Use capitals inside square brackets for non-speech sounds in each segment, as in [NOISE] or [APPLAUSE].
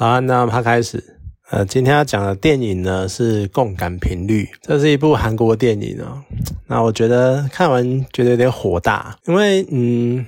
早安，那他开始。呃，今天要讲的电影呢是《共感频率》，这是一部韩国电影哦。那我觉得看完觉得有点火大，因为嗯，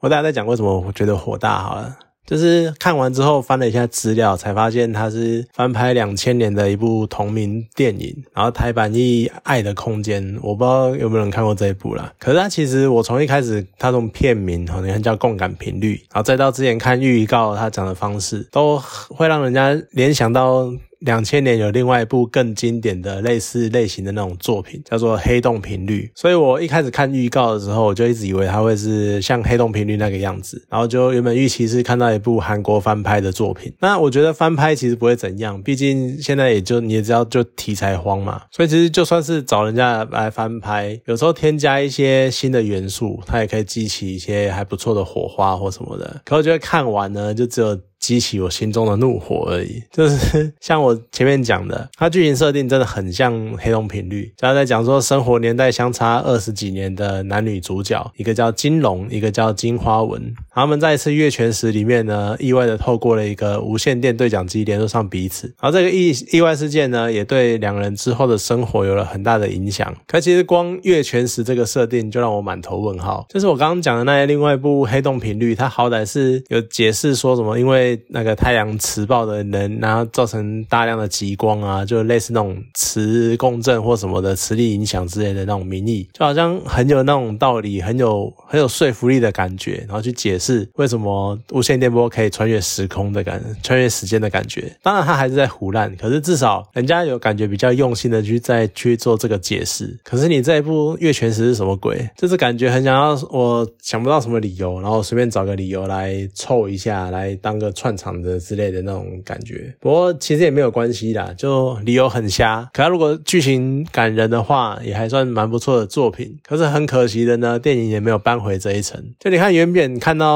我大概在讲为什么我觉得火大好了。就是看完之后翻了一下资料，才发现它是翻拍两千年的一部同名电影，然后台版译《爱的空间》，我不知道有没有人看过这一部啦。可是它其实我从一开始它从片名好像叫《共感频率》，然后再到之前看预告，它讲的方式都会让人家联想到。两千年有另外一部更经典的类似类型的那种作品，叫做《黑洞频率》。所以我一开始看预告的时候，我就一直以为它会是像《黑洞频率》那个样子，然后就原本预期是看到一部韩国翻拍的作品。那我觉得翻拍其实不会怎样，毕竟现在也就你也知道，就题材荒嘛。所以其实就算是找人家来翻拍，有时候添加一些新的元素，它也可以激起一些还不错的火花或什么的。可我觉得看完呢，就只有。激起我心中的怒火而已，就是 [LAUGHS] 像我前面讲的，它剧情设定真的很像《黑洞频率》，主要在讲说生活年代相差二十几年的男女主角，一个叫金龙，一个叫金花纹，他们在一次月全食里面呢，意外的透过了一个无线电对讲机联络上彼此，而这个意意外事件呢，也对两人之后的生活有了很大的影响。可其实光月全食这个设定就让我满头问号，就是我刚刚讲的那些另外一部《黑洞频率》，它好歹是有解释说什么，因为那个太阳磁暴的能，然后造成大量的极光啊，就类似那种磁共振或什么的磁力影响之类的那种名义，就好像很有那种道理，很有很有说服力的感觉，然后去解释为什么无线电波可以穿越时空的感，穿越时间的感觉。当然他还是在胡乱，可是至少人家有感觉比较用心的去再去做这个解释。可是你这一部月全食是什么鬼？就是感觉很想要，我想不到什么理由，然后随便找个理由来凑一下，来当个串场。的之类的那种感觉，不过其实也没有关系啦，就理由很瞎。可他如果剧情感人的话，也还算蛮不错的作品。可是很可惜的呢，电影也没有搬回这一层。就你看原本看到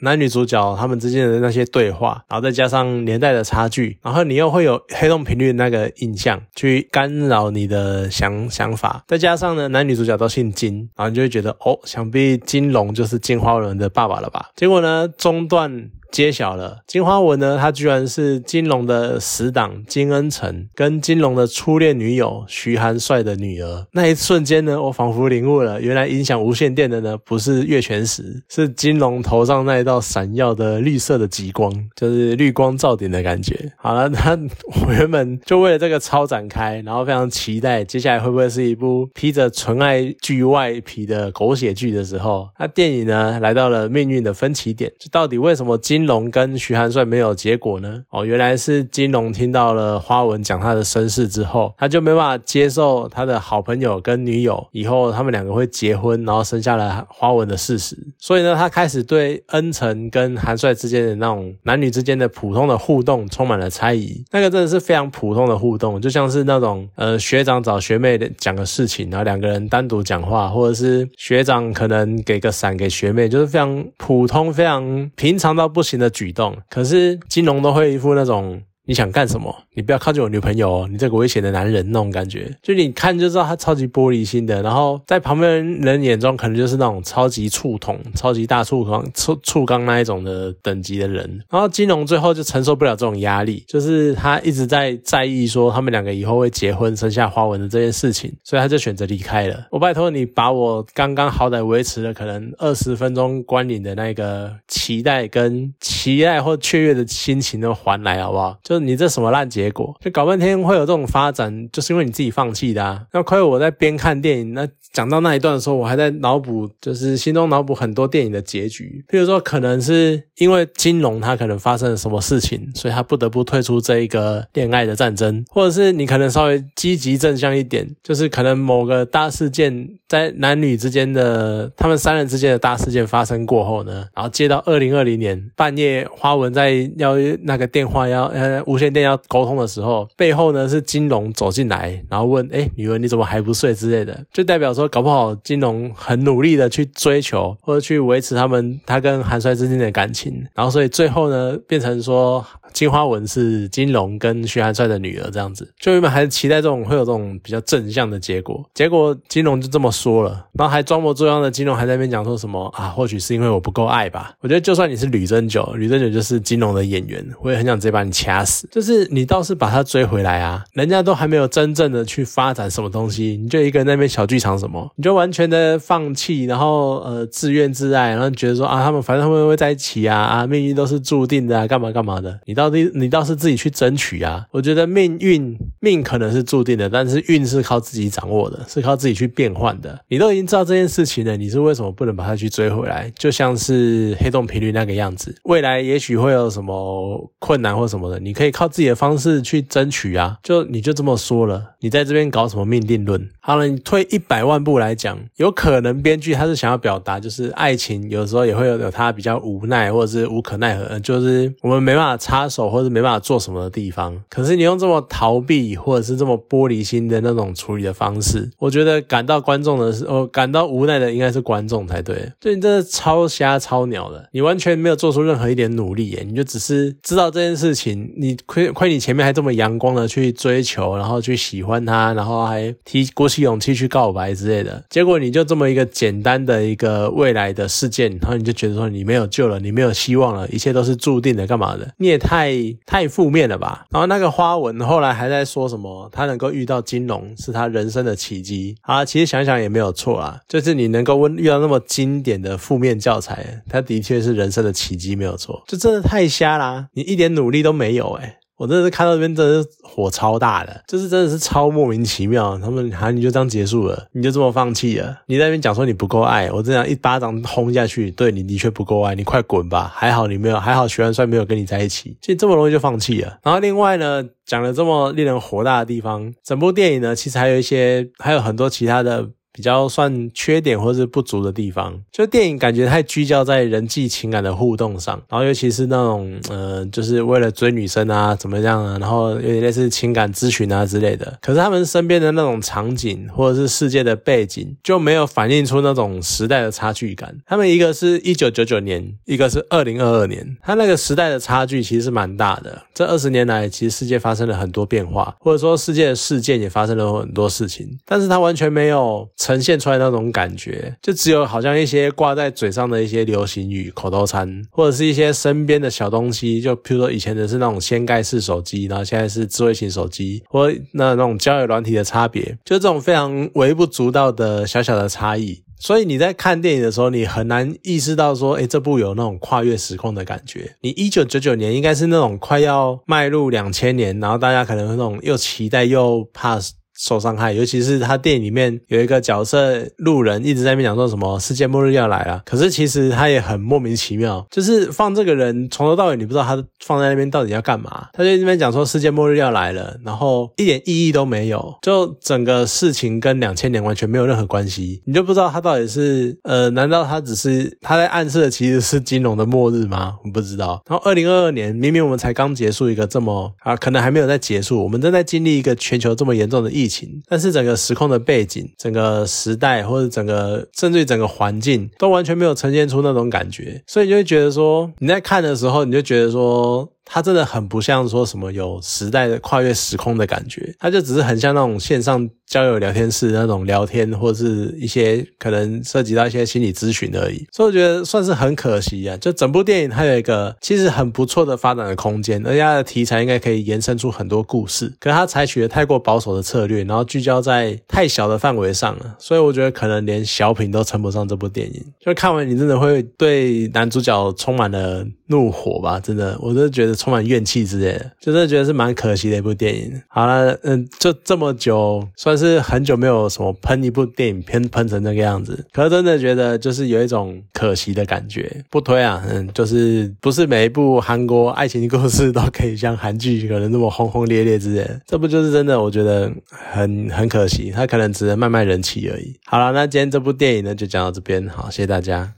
男女主角他们之间的那些对话，然后再加上年代的差距，然后你又会有黑洞频率那个印象去干扰你的想想法，再加上呢男女主角都姓金，然后你就会觉得哦，想必金龙就是金花轮的爸爸了吧？结果呢中段。揭晓了，金花文呢？他居然是金龙的死党金恩成跟金龙的初恋女友徐寒帅的女儿。那一瞬间呢，我仿佛领悟了，原来影响无线电的呢，不是月全食，是金龙头上那一道闪耀的绿色的极光，就是绿光照顶的感觉。好了，那我原本就为了这个超展开，然后非常期待接下来会不会是一部披着纯爱剧外皮的狗血剧的时候，那电影呢来到了命运的分歧点，就到底为什么金金龙跟徐寒帅没有结果呢？哦，原来是金龙听到了花文讲他的身世之后，他就没办法接受他的好朋友跟女友以后他们两个会结婚，然后生下了花文的事实。所以呢，他开始对恩成跟韩帅之间的那种男女之间的普通的互动充满了猜疑。那个真的是非常普通的互动，就像是那种呃学长找学妹讲个事情，然后两个人单独讲话，或者是学长可能给个伞给学妹，就是非常普通、非常平常到不行。新的举动，可是金融都会一副那种。你想干什么？你不要靠近我女朋友哦！你这个危险的男人那种感觉，就你看就知道他超级玻璃心的。然后在旁边人眼中，可能就是那种超级触痛、超级大触缸、触触缸那一种的等级的人。然后金龙最后就承受不了这种压力，就是他一直在在意说他们两个以后会结婚、生下花纹的这件事情，所以他就选择离开了。我拜托你把我刚刚好歹维持了可能二十分钟观影的那个期待跟期待或雀跃的心情都还来好不好？就你这什么烂结果？就搞半天会有这种发展，就是因为你自己放弃的啊！那亏我在边看电影，那讲到那一段的时候，我还在脑补，就是心中脑补很多电影的结局。譬如说，可能是因为金龙他可能发生了什么事情，所以他不得不退出这一个恋爱的战争，或者是你可能稍微积极正向一点，就是可能某个大事件在男女之间的他们三人之间的大事件发生过后呢，然后接到二零二零年半夜，花文在要那个电话要呃。无线电要沟通的时候，背后呢是金龙走进来，然后问：“哎，女儿你怎么还不睡？”之类的，就代表说，搞不好金龙很努力的去追求或者去维持他们他跟韩帅之间的感情，然后所以最后呢变成说，金花文是金龙跟徐寒帅的女儿这样子，就原本还是期待这种会有这种比较正向的结果，结果金龙就这么说了，然后还装模作样的金龙还在那边讲说什么啊，或许是因为我不够爱吧。我觉得就算你是吕珍九，吕珍九就是金龙的演员，我也很想直接把你掐死。就是你倒是把他追回来啊，人家都还没有真正的去发展什么东西，你就一个人那边小剧场什么，你就完全的放弃，然后呃自怨自艾，然后觉得说啊他们反正他们会在一起啊？啊命运都是注定的啊干嘛干嘛的，你到底你倒是自己去争取啊。我觉得命运命可能是注定的，但是运是靠自己掌握的，是靠自己去变换的。你都已经知道这件事情了，你是为什么不能把它去追回来？就像是黑洞频率那个样子，未来也许会有什么困难或什么的，你可以靠自己的方式去争取啊。就你就这么说了，你在这边搞什么命定论？好了，你退一百万步来讲，有可能编剧他是想要表达，就是爱情有时候也会有有他比较无奈或者是无可奈何，就是我们没办法插手或者没办法做什么的地方。可是你用这么逃避或者是这么玻璃心的那种处理的方式，我觉得感到观众的是，哦，感到无奈的应该是观众才对。就你真的超瞎超鸟的，你完全没有做出任何一点努力耶，你就只是知道这件事情，你亏亏你前面还这么阳光的去追求，然后去喜欢他，然后还提过起勇气去告白之类的，结果你就这么一个简单的一个未来的事件，然后你就觉得说你没有救了，你没有希望了，一切都是注定的，干嘛的？你也太太负面了吧？然后那个花纹后来还在说什么，他能够遇到金龙是他人生的奇迹啊！其实想想也没有错啊，就是你能够问遇到那么经典的负面教材，他的确是人生的奇迹，没有错。就真的太瞎啦，你一点努力都没有诶我真的是看到这边真的是火超大的，就是真的是超莫名其妙。他们好像你就这样结束了，你就这么放弃了？你在那边讲说你不够爱，我这样一巴掌轰下去，对你的确不够爱，你快滚吧！还好你没有，还好徐元帅没有跟你在一起，所以这么容易就放弃了。然后另外呢，讲了这么令人火大的地方，整部电影呢，其实还有一些，还有很多其他的。比较算缺点或是不足的地方，就电影感觉太聚焦在人际情感的互动上，然后尤其是那种呃，就是为了追女生啊，怎么样啊，然后有点类似情感咨询啊之类的。可是他们身边的那种场景或者是世界的背景，就没有反映出那种时代的差距感。他们一个是一九九九年，一个是二零二二年，他那个时代的差距其实是蛮大的。这二十年来，其实世界发生了很多变化，或者说世界的事件也发生了很多事情，但是他完全没有。呈现出来那种感觉，就只有好像一些挂在嘴上的一些流行语、口头禅，或者是一些身边的小东西，就比如说以前的是那种掀盖式手机，然后现在是智慧型手机，或那那种交友软体的差别，就这种非常微不足道的小小的差异。所以你在看电影的时候，你很难意识到说，哎，这部有那种跨越时空的感觉。你一九九九年应该是那种快要迈入两千年，然后大家可能那种又期待又怕。受伤害，尤其是他电影里面有一个角色路人一直在那边讲说什么世界末日要来了，可是其实他也很莫名其妙，就是放这个人从头到尾你不知道他放在那边到底要干嘛，他就那边讲说世界末日要来了，然后一点意义都没有，就整个事情跟两千年完全没有任何关系，你就不知道他到底是呃，难道他只是他在暗示的其实是金融的末日吗？我不知道。然后二零二二年明明我们才刚结束一个这么啊，可能还没有在结束，我们正在经历一个全球这么严重的疫疫情。但是整个时空的背景、整个时代或者整个甚至于整个环境都完全没有呈现出那种感觉，所以就会觉得说你在看的时候，你就觉得说。它真的很不像说什么有时代的跨越时空的感觉，它就只是很像那种线上交友聊天室那种聊天，或是一些可能涉及到一些心理咨询而已。所以我觉得算是很可惜啊。就整部电影它有一个其实很不错的发展的空间，而且它的题材应该可以延伸出很多故事。可是它采取了太过保守的策略，然后聚焦在太小的范围上了，所以我觉得可能连小品都称不上这部电影。就看完你真的会对男主角充满了怒火吧？真的，我真的觉得。充满怨气之类的，就真的觉得是蛮可惜的一部电影。好了，嗯，就这么久，算是很久没有什么喷一部电影喷喷成那个样子。可是真的觉得就是有一种可惜的感觉。不推啊，嗯，就是不是每一部韩国爱情故事都可以像韩剧可能那么轰轰烈烈之类的。这不就是真的？我觉得很很可惜，它可能只能卖卖人气而已。好了，那今天这部电影呢就讲到这边，好，谢谢大家。